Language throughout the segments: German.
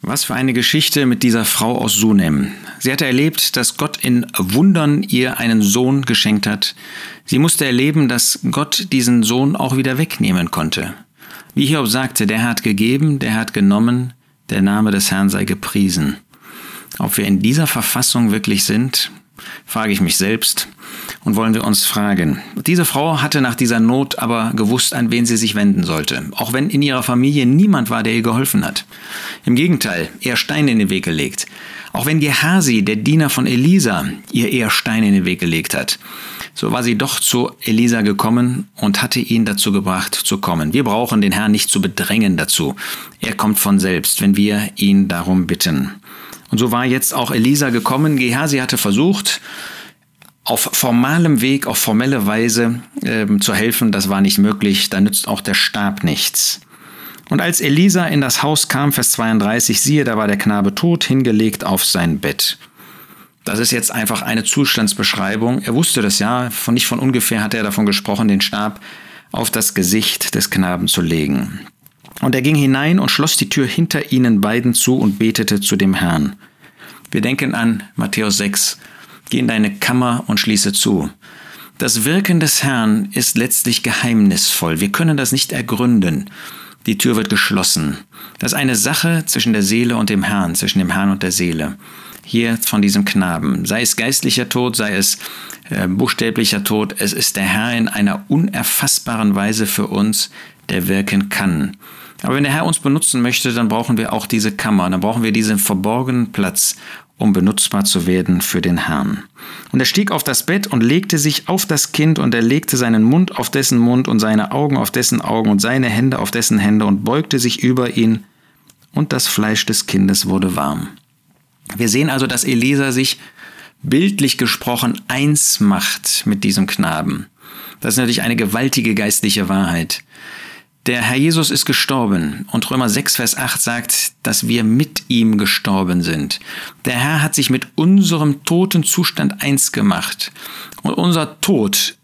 Was für eine Geschichte mit dieser Frau aus Sunem. Sie hatte erlebt, dass Gott in Wundern ihr einen Sohn geschenkt hat. Sie musste erleben, dass Gott diesen Sohn auch wieder wegnehmen konnte. Wie Hiob sagte, der hat gegeben, der hat genommen, der Name des Herrn sei gepriesen. Ob wir in dieser Verfassung wirklich sind, frage ich mich selbst und wollen wir uns fragen. Diese Frau hatte nach dieser Not aber gewusst, an wen sie sich wenden sollte, auch wenn in ihrer Familie niemand war, der ihr geholfen hat. Im Gegenteil, eher Steine in den Weg gelegt. Auch wenn Gehasi, der Diener von Elisa, ihr eher Steine in den Weg gelegt hat. So war sie doch zu Elisa gekommen und hatte ihn dazu gebracht zu kommen. Wir brauchen den Herrn nicht zu bedrängen dazu. Er kommt von selbst, wenn wir ihn darum bitten. Und so war jetzt auch Elisa gekommen. Gehasi hatte versucht, auf formalem Weg, auf formelle Weise ähm, zu helfen. Das war nicht möglich. Da nützt auch der Stab nichts. Und als Elisa in das Haus kam, Vers 32, siehe, da war der Knabe tot, hingelegt auf sein Bett. Das ist jetzt einfach eine Zustandsbeschreibung. Er wusste das ja, von nicht von ungefähr hat er davon gesprochen, den Stab auf das Gesicht des Knaben zu legen. Und er ging hinein und schloss die Tür hinter ihnen beiden zu und betete zu dem Herrn. Wir denken an Matthäus 6. Geh in deine Kammer und schließe zu. Das Wirken des Herrn ist letztlich geheimnisvoll. Wir können das nicht ergründen. Die Tür wird geschlossen. Das ist eine Sache zwischen der Seele und dem Herrn, zwischen dem Herrn und der Seele. Hier von diesem Knaben. Sei es geistlicher Tod, sei es äh, buchstäblicher Tod, es ist der Herr in einer unerfassbaren Weise für uns, der wirken kann. Aber wenn der Herr uns benutzen möchte, dann brauchen wir auch diese Kammer, dann brauchen wir diesen verborgenen Platz, um benutzbar zu werden für den Herrn. Und er stieg auf das Bett und legte sich auf das Kind und er legte seinen Mund auf dessen Mund und seine Augen auf dessen Augen und seine Hände auf dessen Hände und beugte sich über ihn und das Fleisch des Kindes wurde warm. Wir sehen also, dass Elisa sich bildlich gesprochen eins macht mit diesem Knaben. Das ist natürlich eine gewaltige geistliche Wahrheit. Der Herr Jesus ist gestorben und Römer 6, Vers 8 sagt, dass wir mit ihm gestorben sind. Der Herr hat sich mit unserem toten Zustand eins gemacht. Und unser Tod,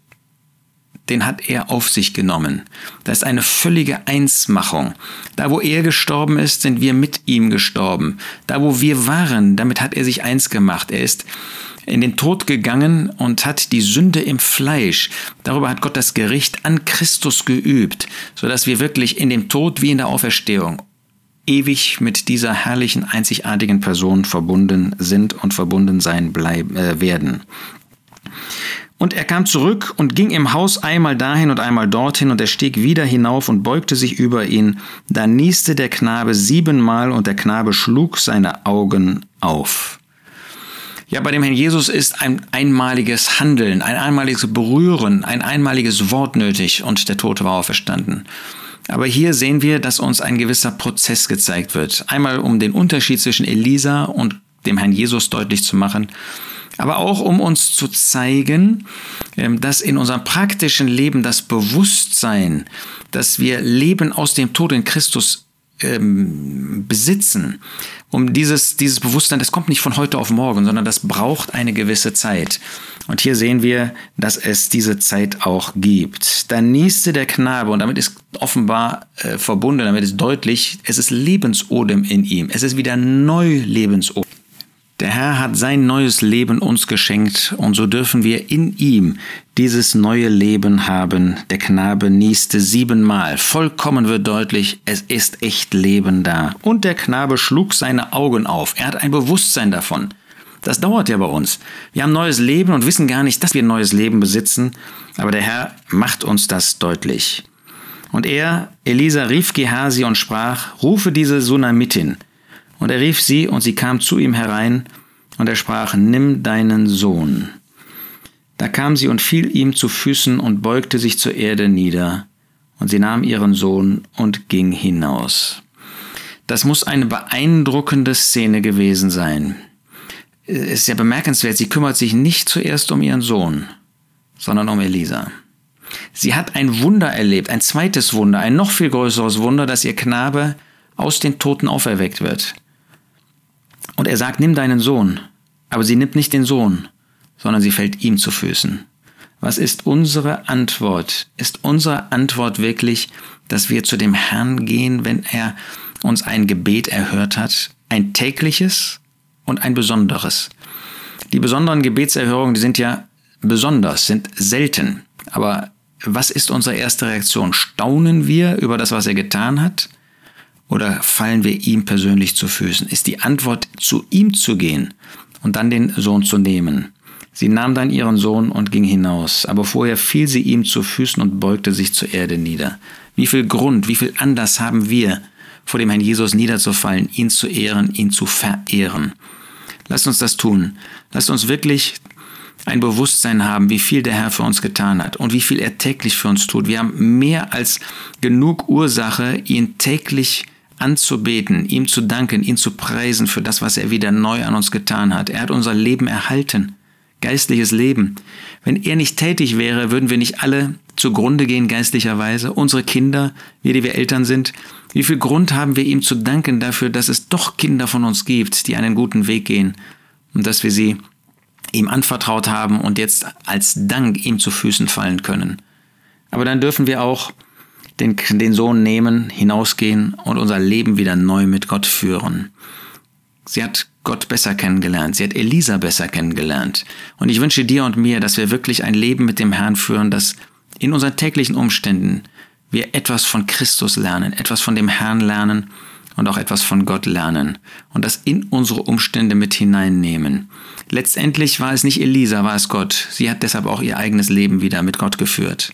den hat er auf sich genommen. Das ist eine völlige Einsmachung. Da, wo er gestorben ist, sind wir mit ihm gestorben. Da, wo wir waren, damit hat er sich eins gemacht. Er ist in den Tod gegangen und hat die Sünde im Fleisch, darüber hat Gott das Gericht an Christus geübt, sodass wir wirklich in dem Tod wie in der Auferstehung ewig mit dieser herrlichen, einzigartigen Person verbunden sind und verbunden sein bleiben, äh, werden. Und er kam zurück und ging im Haus einmal dahin und einmal dorthin, und er stieg wieder hinauf und beugte sich über ihn. Da nieste der Knabe siebenmal, und der Knabe schlug seine Augen auf. Ja, bei dem Herrn Jesus ist ein einmaliges Handeln, ein einmaliges Berühren, ein einmaliges Wort nötig und der Tote war auferstanden. Aber hier sehen wir, dass uns ein gewisser Prozess gezeigt wird. Einmal um den Unterschied zwischen Elisa und dem Herrn Jesus deutlich zu machen, aber auch um uns zu zeigen, ähm, dass in unserem praktischen Leben das Bewusstsein, dass wir Leben aus dem Tod in Christus ähm, besitzen, um dieses, dieses Bewusstsein, das kommt nicht von heute auf morgen, sondern das braucht eine gewisse Zeit. Und hier sehen wir, dass es diese Zeit auch gibt. Da nieste der Knabe und damit ist offenbar äh, verbunden, damit ist deutlich, es ist Lebensodem in ihm. Es ist wieder neu Lebensodem. Der Herr hat sein neues Leben uns geschenkt und so dürfen wir in ihm dieses neue Leben haben. Der Knabe nieste siebenmal. Vollkommen wird deutlich, es ist echt Leben da. Und der Knabe schlug seine Augen auf. Er hat ein Bewusstsein davon. Das dauert ja bei uns. Wir haben neues Leben und wissen gar nicht, dass wir neues Leben besitzen, aber der Herr macht uns das deutlich. Und er, Elisa, rief Gehasi und sprach, rufe diese Sunamitin. Und er rief sie, und sie kam zu ihm herein, und er sprach, Nimm deinen Sohn. Da kam sie und fiel ihm zu Füßen und beugte sich zur Erde nieder, und sie nahm ihren Sohn und ging hinaus. Das muss eine beeindruckende Szene gewesen sein. Es ist ja bemerkenswert, sie kümmert sich nicht zuerst um ihren Sohn, sondern um Elisa. Sie hat ein Wunder erlebt, ein zweites Wunder, ein noch viel größeres Wunder, dass ihr Knabe aus den Toten auferweckt wird. Und er sagt, nimm deinen Sohn. Aber sie nimmt nicht den Sohn, sondern sie fällt ihm zu Füßen. Was ist unsere Antwort? Ist unsere Antwort wirklich, dass wir zu dem Herrn gehen, wenn er uns ein Gebet erhört hat? ein tägliches und ein besonderes. Die besonderen Gebetserhörungen, die sind ja besonders, sind selten. Aber was ist unsere erste Reaktion? Staunen wir über das, was er getan hat? Oder fallen wir ihm persönlich zu Füßen? Ist die Antwort, zu ihm zu gehen und dann den Sohn zu nehmen? Sie nahm dann ihren Sohn und ging hinaus, aber vorher fiel sie ihm zu Füßen und beugte sich zur Erde nieder. Wie viel Grund, wie viel Anlass haben wir, vor dem Herrn Jesus niederzufallen, ihn zu ehren, ihn zu verehren? Lasst uns das tun. Lasst uns wirklich ein Bewusstsein haben, wie viel der Herr für uns getan hat und wie viel er täglich für uns tut. Wir haben mehr als genug Ursache, ihn täglich anzubeten, ihm zu danken, ihn zu preisen für das, was er wieder neu an uns getan hat. Er hat unser Leben erhalten, geistliches Leben. Wenn er nicht tätig wäre, würden wir nicht alle zugrunde gehen geistlicherweise. Unsere Kinder, wir, die wir Eltern sind, wie viel Grund haben wir ihm zu danken dafür, dass es doch Kinder von uns gibt, die einen guten Weg gehen und dass wir sie ihm anvertraut haben und jetzt als Dank ihm zu Füßen fallen können. Aber dann dürfen wir auch den, den Sohn nehmen, hinausgehen und unser Leben wieder neu mit Gott führen. Sie hat Gott besser kennengelernt, sie hat Elisa besser kennengelernt. Und ich wünsche dir und mir, dass wir wirklich ein Leben mit dem Herrn führen, das in unseren täglichen Umständen wir etwas von Christus lernen, etwas von dem Herrn lernen und auch etwas von Gott lernen und das in unsere Umstände mit hineinnehmen. Letztendlich war es nicht Elisa, war es Gott. Sie hat deshalb auch ihr eigenes Leben wieder mit Gott geführt.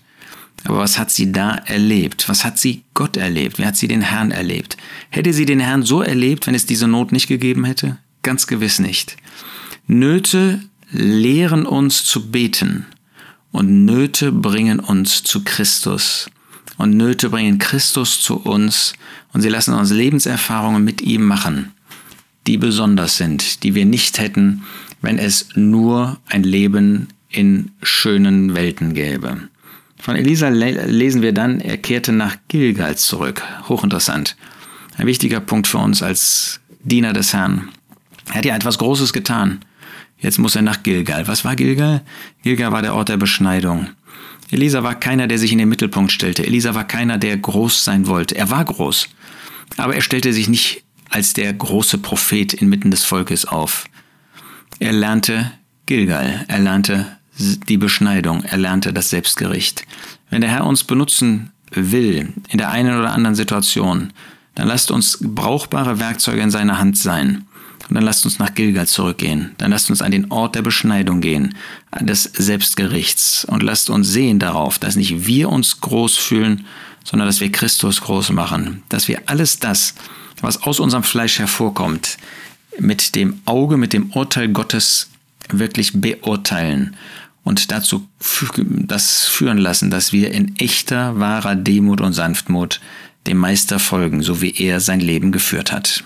Aber was hat sie da erlebt? Was hat sie Gott erlebt? Wie hat sie den Herrn erlebt? Hätte sie den Herrn so erlebt, wenn es diese Not nicht gegeben hätte? Ganz gewiss nicht. Nöte lehren uns zu beten und Nöte bringen uns zu Christus. Und Nöte bringen Christus zu uns und sie lassen uns Lebenserfahrungen mit ihm machen, die besonders sind, die wir nicht hätten, wenn es nur ein Leben in schönen Welten gäbe. Von Elisa lesen wir dann, er kehrte nach Gilgal zurück. Hochinteressant. Ein wichtiger Punkt für uns als Diener des Herrn. Er hat ja etwas Großes getan. Jetzt muss er nach Gilgal. Was war Gilgal? Gilgal war der Ort der Beschneidung. Elisa war keiner, der sich in den Mittelpunkt stellte. Elisa war keiner, der groß sein wollte. Er war groß. Aber er stellte sich nicht als der große Prophet inmitten des Volkes auf. Er lernte Gilgal. Er lernte die Beschneidung, er lernte das Selbstgericht. Wenn der Herr uns benutzen will, in der einen oder anderen Situation, dann lasst uns brauchbare Werkzeuge in seiner Hand sein. Und dann lasst uns nach Gilgal zurückgehen. Dann lasst uns an den Ort der Beschneidung gehen, des Selbstgerichts. Und lasst uns sehen darauf, dass nicht wir uns groß fühlen, sondern dass wir Christus groß machen. Dass wir alles das, was aus unserem Fleisch hervorkommt, mit dem Auge, mit dem Urteil Gottes wirklich beurteilen und dazu das führen lassen, dass wir in echter, wahrer Demut und Sanftmut dem Meister folgen, so wie er sein Leben geführt hat.